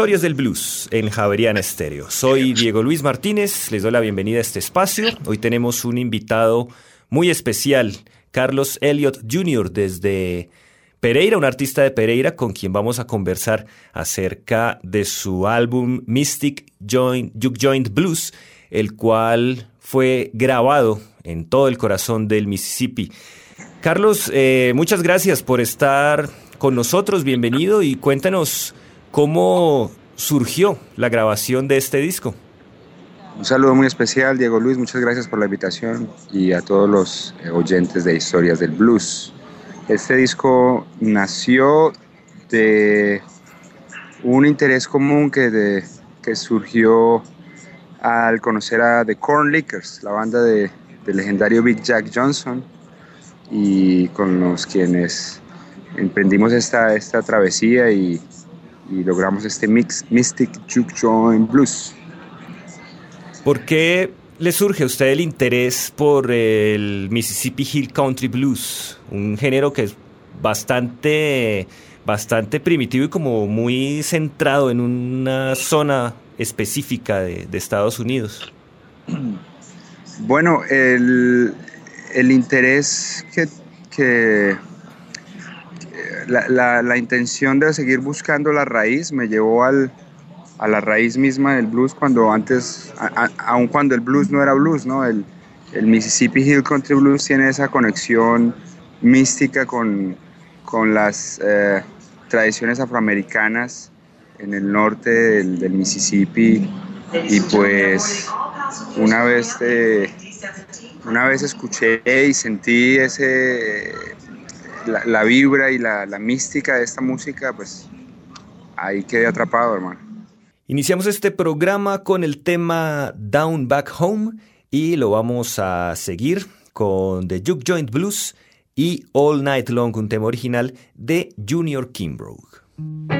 Historias del Blues en Javeriana Estéreo. Soy Diego Luis Martínez, les doy la bienvenida a este espacio. Hoy tenemos un invitado muy especial, Carlos Elliott Jr. desde Pereira, un artista de Pereira con quien vamos a conversar acerca de su álbum Mystic Joint, Juke Joint Blues, el cual fue grabado en todo el corazón del Mississippi. Carlos, eh, muchas gracias por estar con nosotros, bienvenido y cuéntanos ¿Cómo surgió la grabación de este disco? Un saludo muy especial, Diego Luis, muchas gracias por la invitación y a todos los eh, oyentes de Historias del Blues. Este disco nació de un interés común que, que surgió al conocer a The Corn Lickers, la banda de, del legendario Big Jack Johnson, y con los quienes emprendimos esta, esta travesía y y logramos este mix Mystic Juke Joint Blues. ¿Por qué le surge a usted el interés por el Mississippi Hill Country Blues? Un género que es bastante, bastante primitivo y como muy centrado en una zona específica de, Estados Unidos. Bueno, el, el interés que, que la, intención de seguir buscando la raíz me llevó al, a la raíz misma del blues cuando antes, aun cuando el blues no era blues, ¿no? El, Mississippi Hill Country Blues tiene esa conexión mística con, las eh, tradiciones afroamericanas en el norte del, Mississippi y pues una vez, una vez escuché y sentí ese la, vibra y la, la mística de esta música, pues ahí quedé atrapado, hermano. Iniciamos este programa con el tema Down Back Home y lo vamos a seguir con The Juke Joint Blues y All Night Long, un tema original de Junior Kimbrough.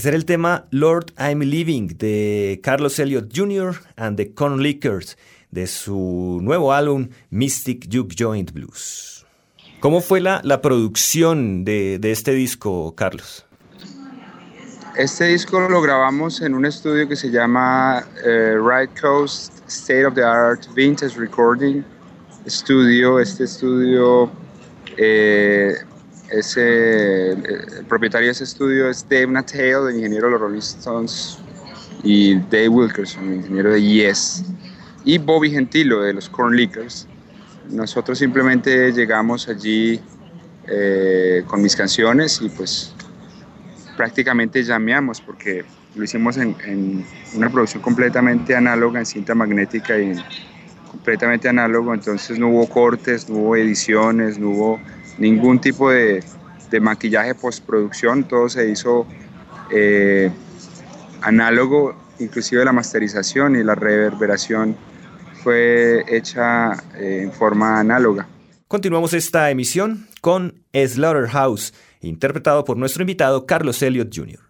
Ese el tema Lord I'm Living de Carlos Elliott Jr. and the Con Lickers de su nuevo álbum Mystic Juke Joint Blues. ¿Cómo fue la, la producción de, de este disco, Carlos? Este disco lo grabamos en un estudio que se llama eh, Right Coast State of the Art Vintage Recording Studio. Este estudio eh, ese, el propietario de ese estudio es Dave Natale, el ingeniero de los Rolling Stones, y Dave Wilkerson, el ingeniero de Yes, y Bobby Gentilo de los Corn Lickers. Nosotros simplemente llegamos allí eh, con mis canciones y pues prácticamente llameamos porque lo hicimos en, en, una producción completamente análoga en cinta magnética y completamente análogo, entonces no hubo cortes, no hubo ediciones, no hubo ningún tipo de, de maquillaje postproducción, todo se hizo eh, análogo, inclusive la masterización y la reverberación fue hecha eh, en forma análoga. Continuamos esta emisión con Slaughterhouse, interpretado por nuestro invitado Carlos Elliott Jr.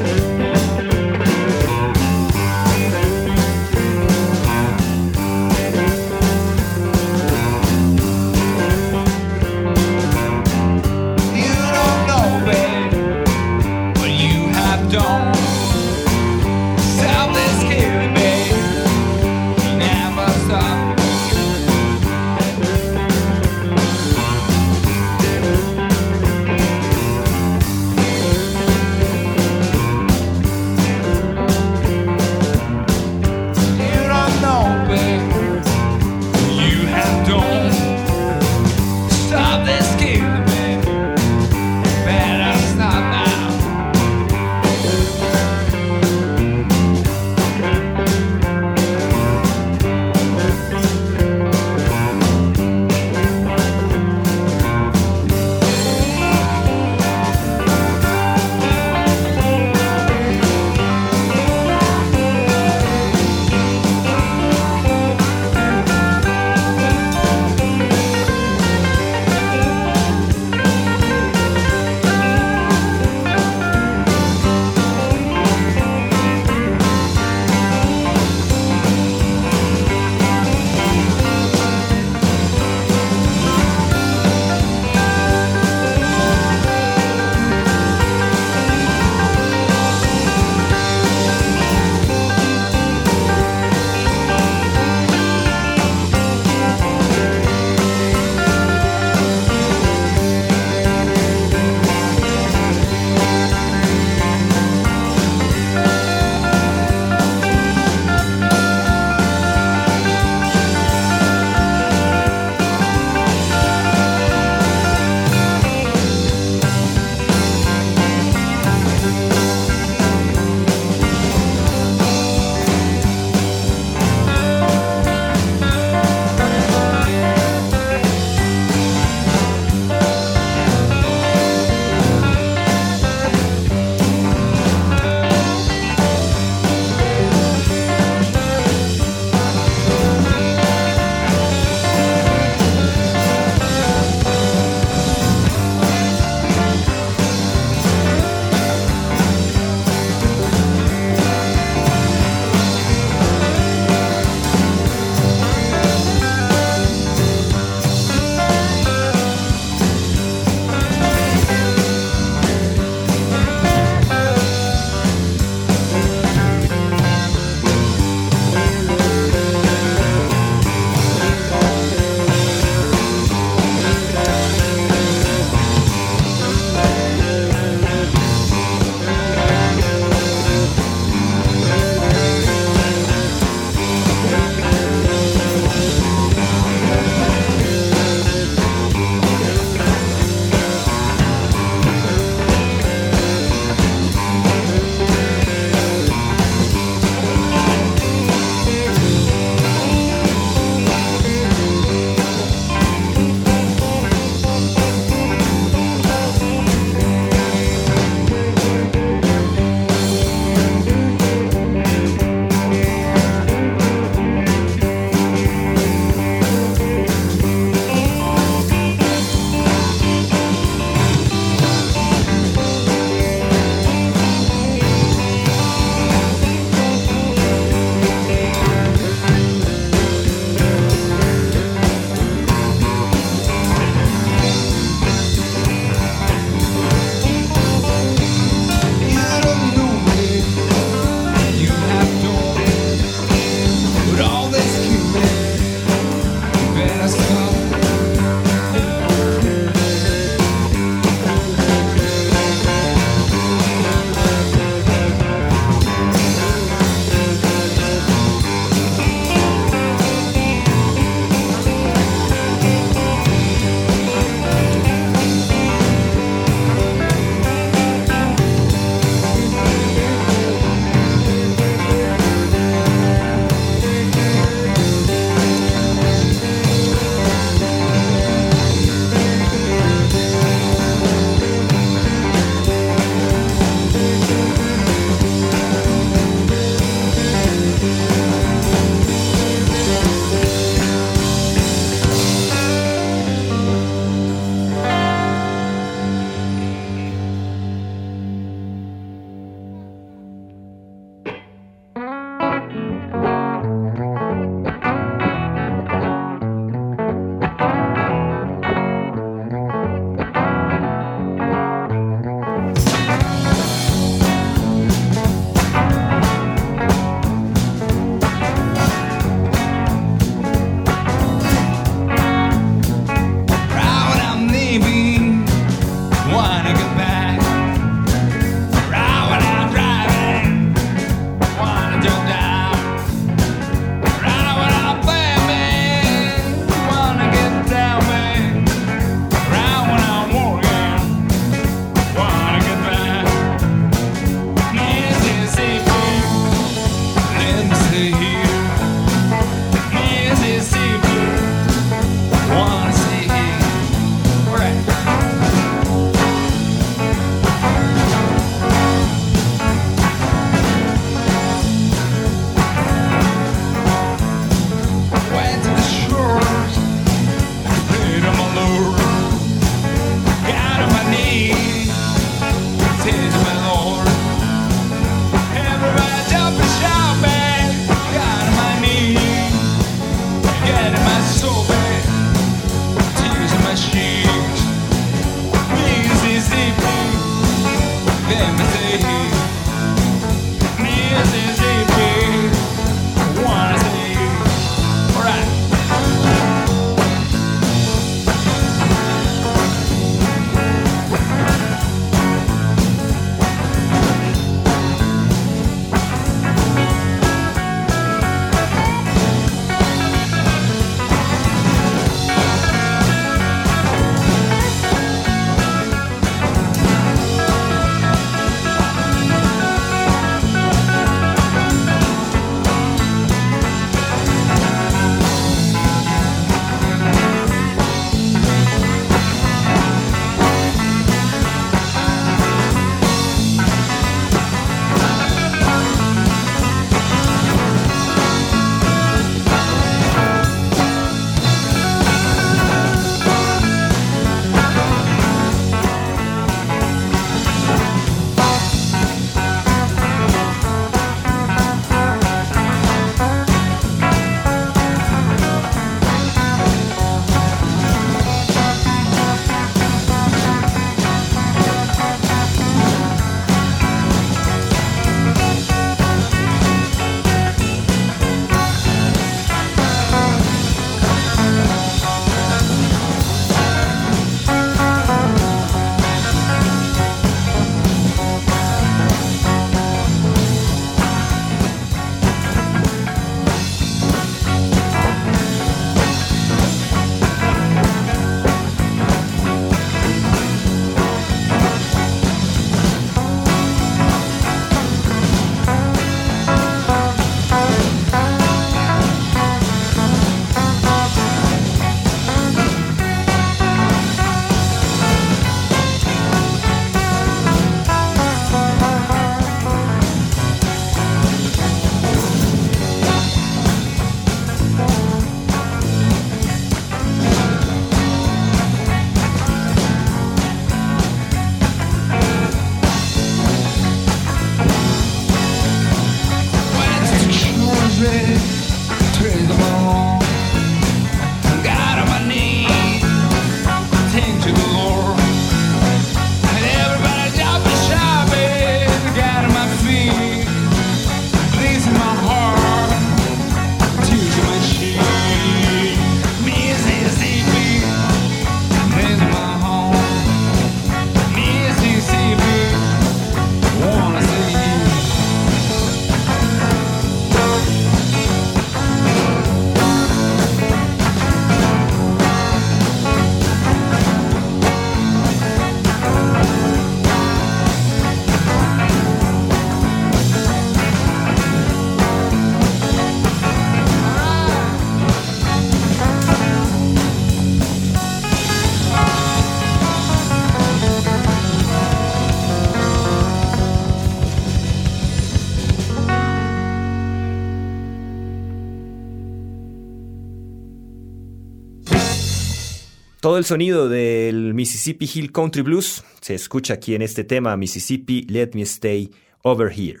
Todo el sonido del Mississippi Hill Country Blues se escucha aquí en este tema, Mississippi Let Me Stay Over Here.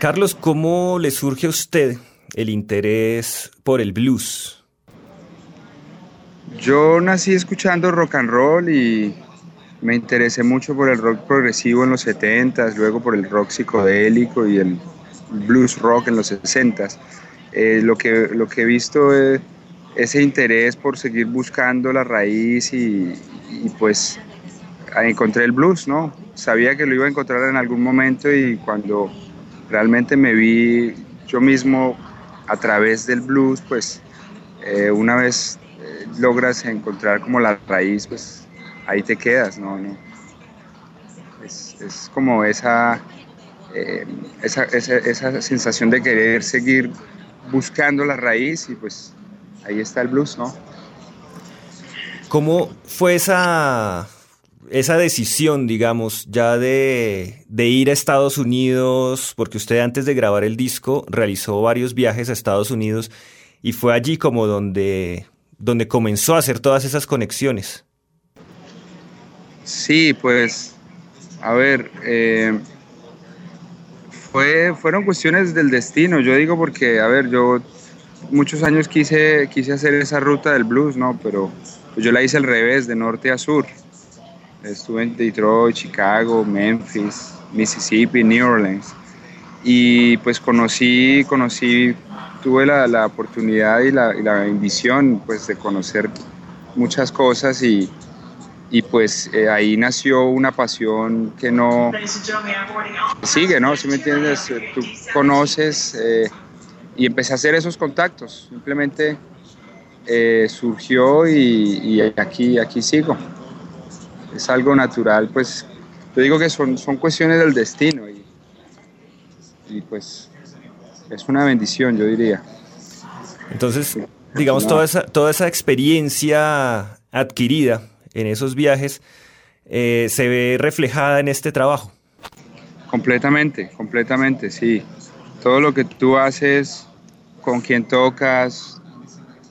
Carlos, ¿cómo le surge a usted el interés por el blues? Yo nací escuchando rock and roll y me interesé mucho por el rock progresivo en los 70s, luego por el rock psicodélico y el blues rock en los 60s. Eh, lo, que, lo que he visto es ese interés por seguir buscando la raíz y, pues encontré el blues, ¿no? Sabía que lo iba a encontrar en algún momento y cuando realmente me vi yo mismo a través del blues, pues eh, una vez eh, logras encontrar como la raíz, pues ahí te quedas, ¿no? ¿No? Es, es, como esa, eh, esa, esa, esa, sensación de querer seguir buscando la raíz y pues ahí está el blues, ¿no? ¿Cómo fue esa, esa decisión, digamos, ya de, de, ir a Estados Unidos, porque usted antes de grabar el disco realizó varios viajes a Estados Unidos y fue allí como donde, donde comenzó a hacer todas esas conexiones? Sí, pues, a ver, eh, fue, fueron cuestiones del destino, yo digo porque, a ver, yo muchos años quise, quise hacer esa ruta del blues, ¿no? Pero yo la hice al revés, de norte a sur. Estuve en Detroit, Chicago, Memphis, Mississippi, New Orleans. Y pues conocí, conocí, tuve la, la oportunidad y la, y la, bendición pues de conocer muchas cosas y, y pues eh, ahí nació una pasión que no sigue, ¿no? Si me entiendes, tú conoces eh, y empecé a hacer esos contactos, simplemente eh, surgió y, y, aquí, aquí sigo. Es algo natural, pues yo digo que son, son cuestiones del destino y, y pues es una bendición, yo diría. Entonces, digamos, toda esa, toda esa experiencia adquirida en esos viajes eh, se ve reflejada en este trabajo. Completamente, completamente, sí. Todo lo que tú haces, con quien tocas,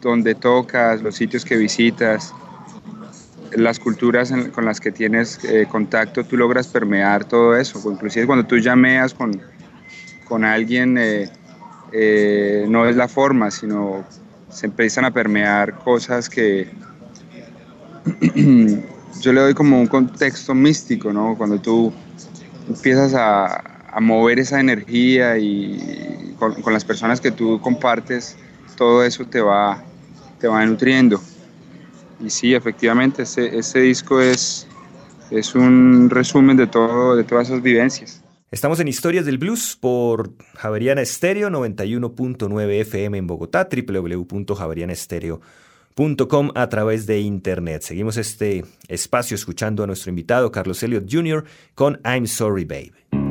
donde tocas, los sitios que visitas, las culturas con las que tienes eh, contacto, tú logras permear todo eso. Inclusive cuando tú llameas con, con alguien, eh, eh, no es la forma, sino se empiezan a permear cosas que yo le doy como un contexto místico, ¿no? Cuando tú empiezas a mover esa energía y con, las personas que tú compartes, todo eso te va, te va nutriendo. Y sí, efectivamente, ese, ese disco es, es un resumen de, todo, de todas esas vivencias. Estamos en Historias del Blues por Javeriana Estéreo 91.9 FM en Bogotá, www.javerianestereo.com a través de internet. Seguimos este espacio escuchando a nuestro invitado Carlos Elliott Jr. con I'm Sorry Babe.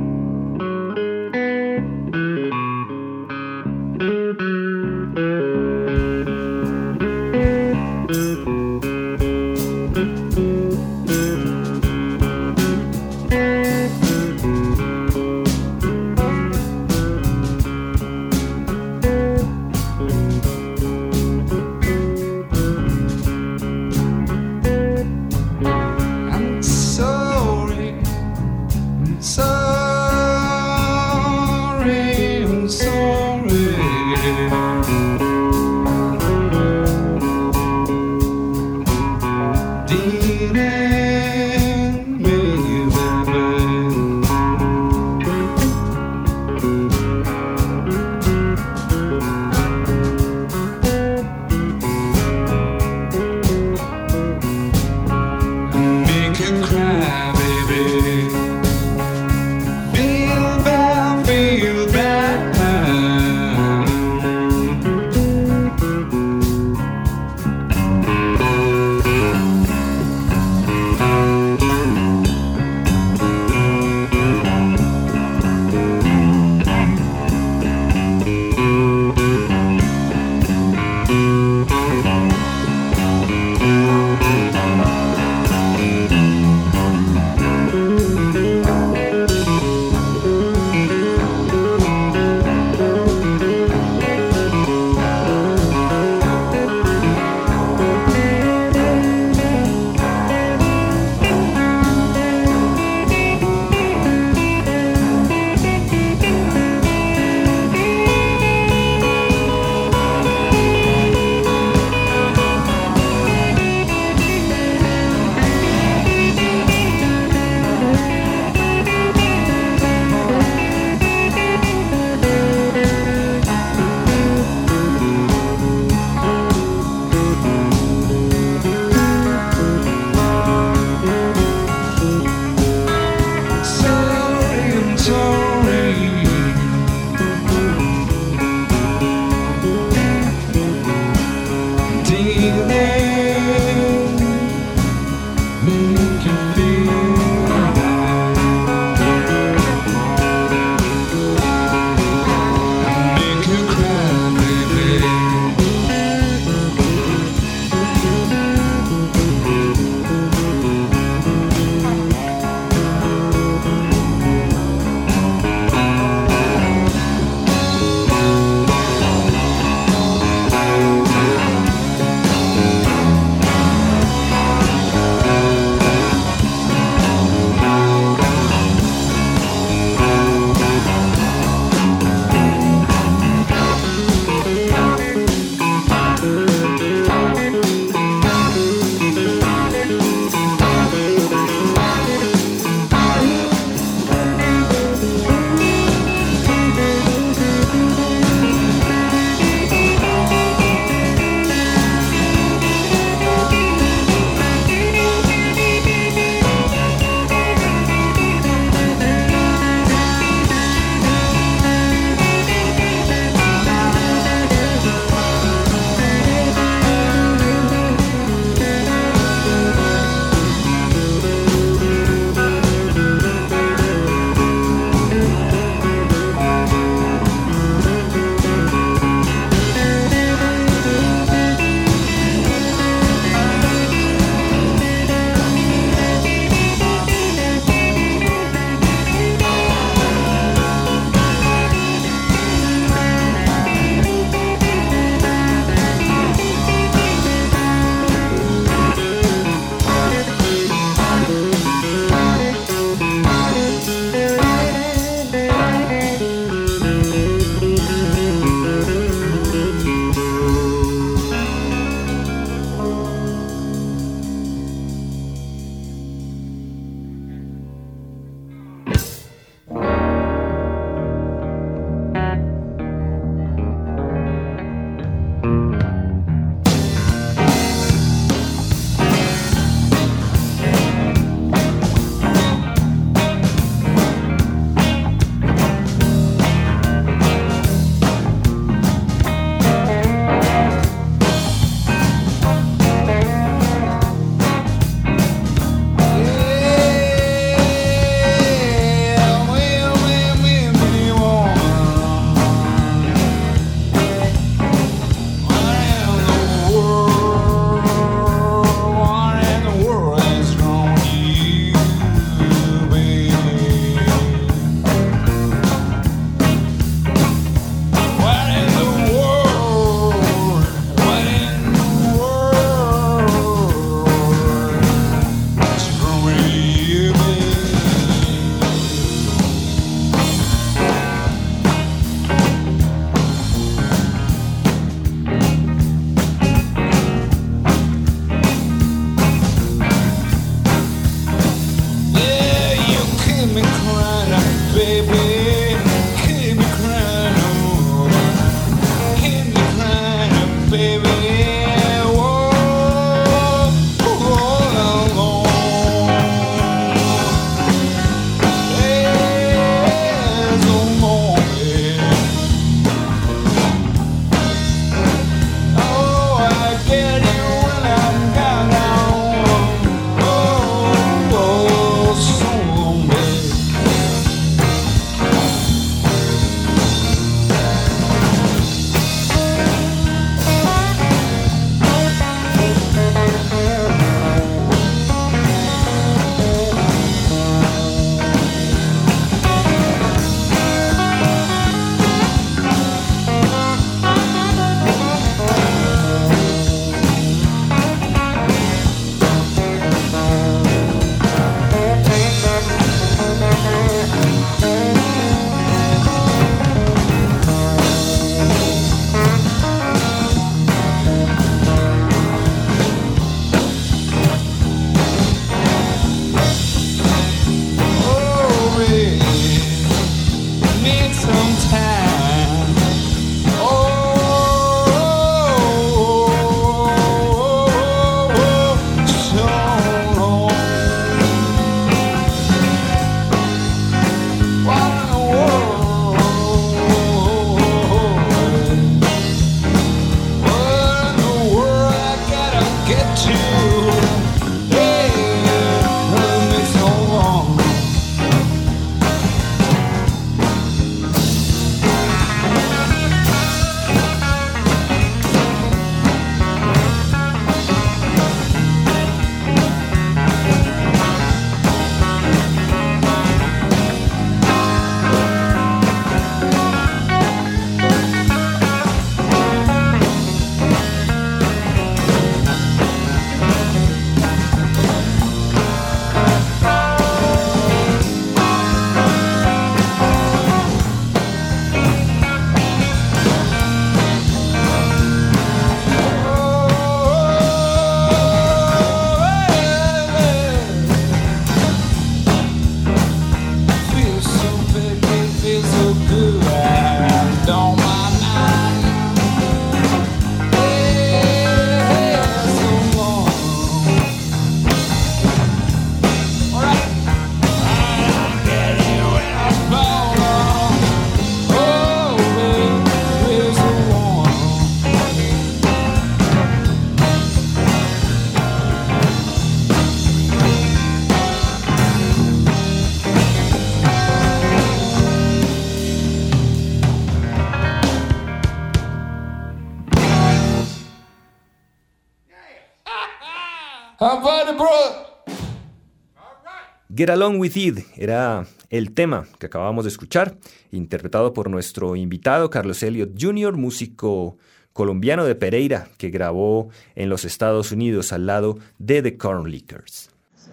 Get Along With It era el tema que acabamos de escuchar, interpretado por nuestro invitado Carlos Elliott Jr., músico colombiano de Pereira, que grabó en los Estados Unidos al lado de The Corn Lickers.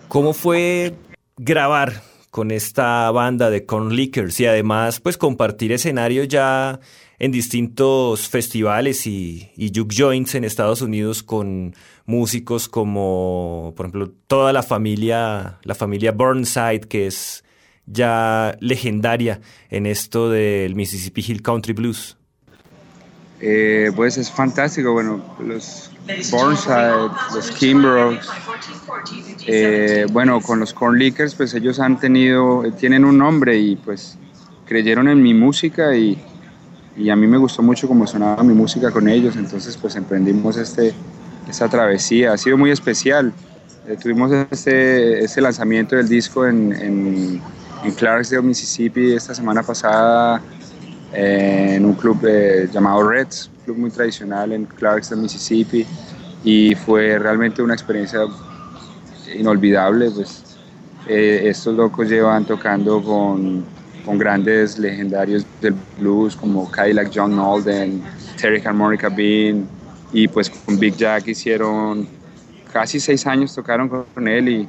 ¿Cómo fue grabar con esta banda de Corn Lickers y además pues compartir escenario ya en distintos festivales y, y juke joints en Estados Unidos con músicos como, por ejemplo, toda la familia, la familia Burnside, que es ya legendaria en esto del Mississippi Hill Country Blues. Eh, pues es fantástico, bueno, los Burnside, los Kimbroughs, eh, bueno, con los Corn Lickers, pues ellos han tenido, tienen un nombre y pues creyeron en mi música y, y a mí me gustó mucho cómo sonaba mi música con ellos, entonces pues emprendimos este, esta travesía, ha sido muy especial. Eh, tuvimos este, este, lanzamiento del disco en, en, en, Clarksdale, Mississippi, esta semana pasada eh, en un club eh, llamado Reds, un club muy tradicional en Clarksdale, Mississippi, y fue realmente una experiencia inolvidable. Pues, estos locos llevan tocando con con grandes legendarios del blues como Cadillac John Nolden, Terry Harmonica Bean y pues con Big Jack hicieron casi seis años tocaron con él y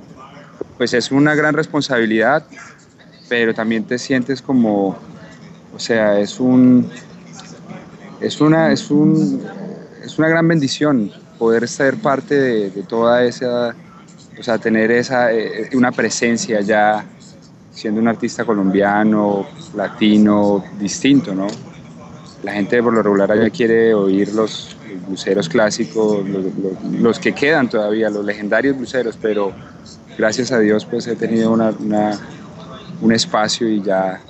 pues es una gran responsabilidad, pero también te sientes como, o sea, es un, es una, es un, es una gran bendición poder ser parte de, de toda esa, o sea, tener esa, eh, una presencia ya siendo un artista colombiano, latino, distinto, ¿no? La gente por lo regular allá quiere oír los bluseros clásicos, los, que quedan todavía, los legendarios bluseros, pero gracias a Dios pues he tenido una, un espacio y ya,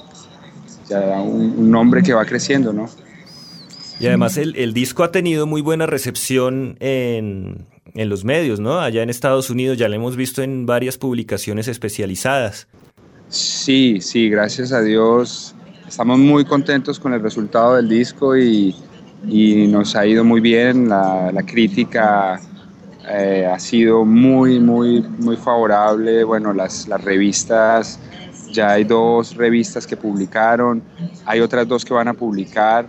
ya un, nombre que va creciendo, ¿no? Y además el, el disco ha tenido muy buena recepción en, en los medios, ¿no? Allá en Estados Unidos ya lo hemos visto en varias publicaciones especializadas. Sí, sí, gracias a Dios. Estamos muy contentos con el resultado del disco y, nos ha ido muy bien. La, crítica eh, ha sido muy, muy, muy favorable. Bueno, las, las revistas, ya hay dos revistas que publicaron, hay otras dos que van a publicar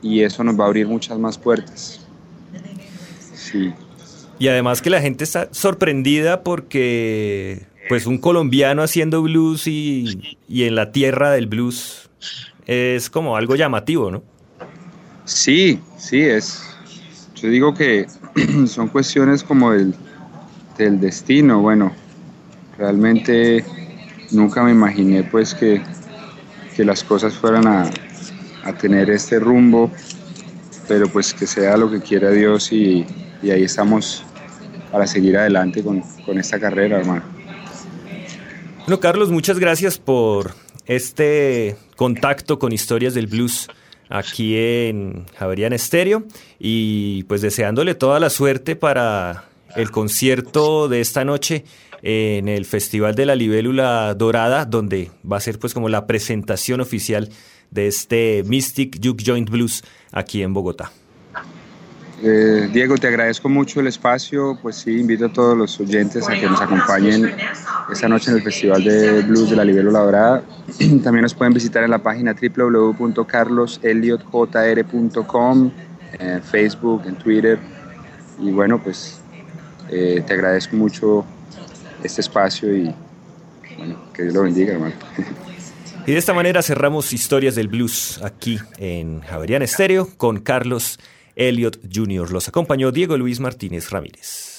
y eso nos va a abrir muchas más puertas. Sí. Y además que la gente está sorprendida porque pues un colombiano haciendo blues y, en la tierra del blues es como algo llamativo, ¿no? Sí, sí, es. Yo digo que son cuestiones como el, del destino. Bueno, realmente nunca me imaginé pues que, las cosas fueran a, tener este rumbo, pero pues que sea lo que quiera Dios y, ahí estamos para seguir adelante con, con esta carrera, hermano. Bueno, Carlos, muchas gracias por este contacto con historias del blues aquí en Javerian Estéreo y pues deseándole toda la suerte para el concierto de esta noche en el Festival de la Libélula Dorada, donde va a ser pues como la presentación oficial de este Mystic Juke Joint Blues aquí en Bogotá. Eh, Diego, te agradezco mucho el espacio, pues sí, invito a todos los oyentes a que nos acompañen esta noche en el Festival de Blues de la La Dorada. También nos pueden visitar en la página www.carloselliotjr.com, en Facebook, en Twitter. Y bueno, pues eh, te agradezco mucho este espacio y bueno, que Dios lo bendiga, hermano. Y de esta manera cerramos Historias del Blues aquí en Javerian Estéreo con Carlos Elliot Jr. Los acompañó Diego Luis Martínez Ramírez.